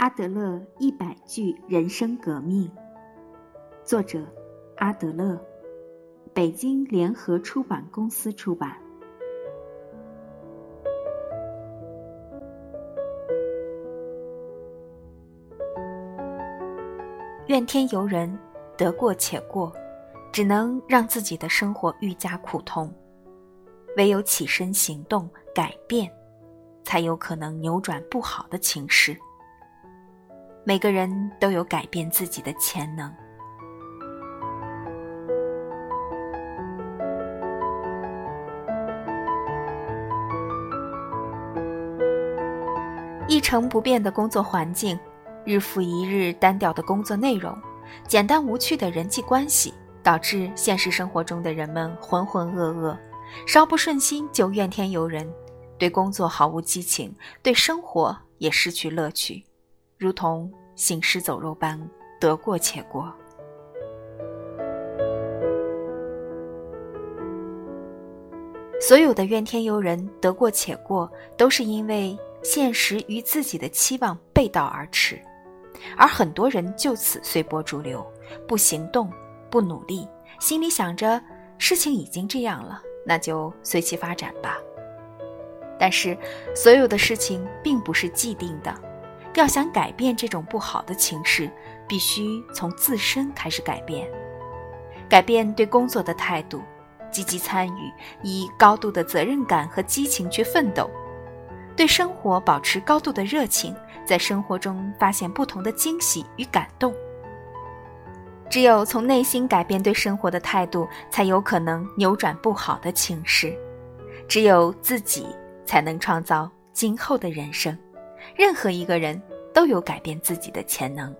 阿德勒一百句人生革命，作者阿德勒，北京联合出版公司出版。怨天尤人，得过且过，只能让自己的生活愈加苦痛。唯有起身行动，改变，才有可能扭转不好的情势。每个人都有改变自己的潜能。一成不变的工作环境。日复一日单调的工作内容，简单无趣的人际关系，导致现实生活中的人们浑浑噩噩，稍不顺心就怨天尤人，对工作毫无激情，对生活也失去乐趣，如同行尸走肉般得过且过。所有的怨天尤人、得过且过，都是因为现实与自己的期望背道而驰。而很多人就此随波逐流，不行动，不努力，心里想着事情已经这样了，那就随其发展吧。但是，所有的事情并不是既定的，要想改变这种不好的情势，必须从自身开始改变，改变对工作的态度，积极参与，以高度的责任感和激情去奋斗。对生活保持高度的热情，在生活中发现不同的惊喜与感动。只有从内心改变对生活的态度，才有可能扭转不好的情势。只有自己才能创造今后的人生。任何一个人都有改变自己的潜能。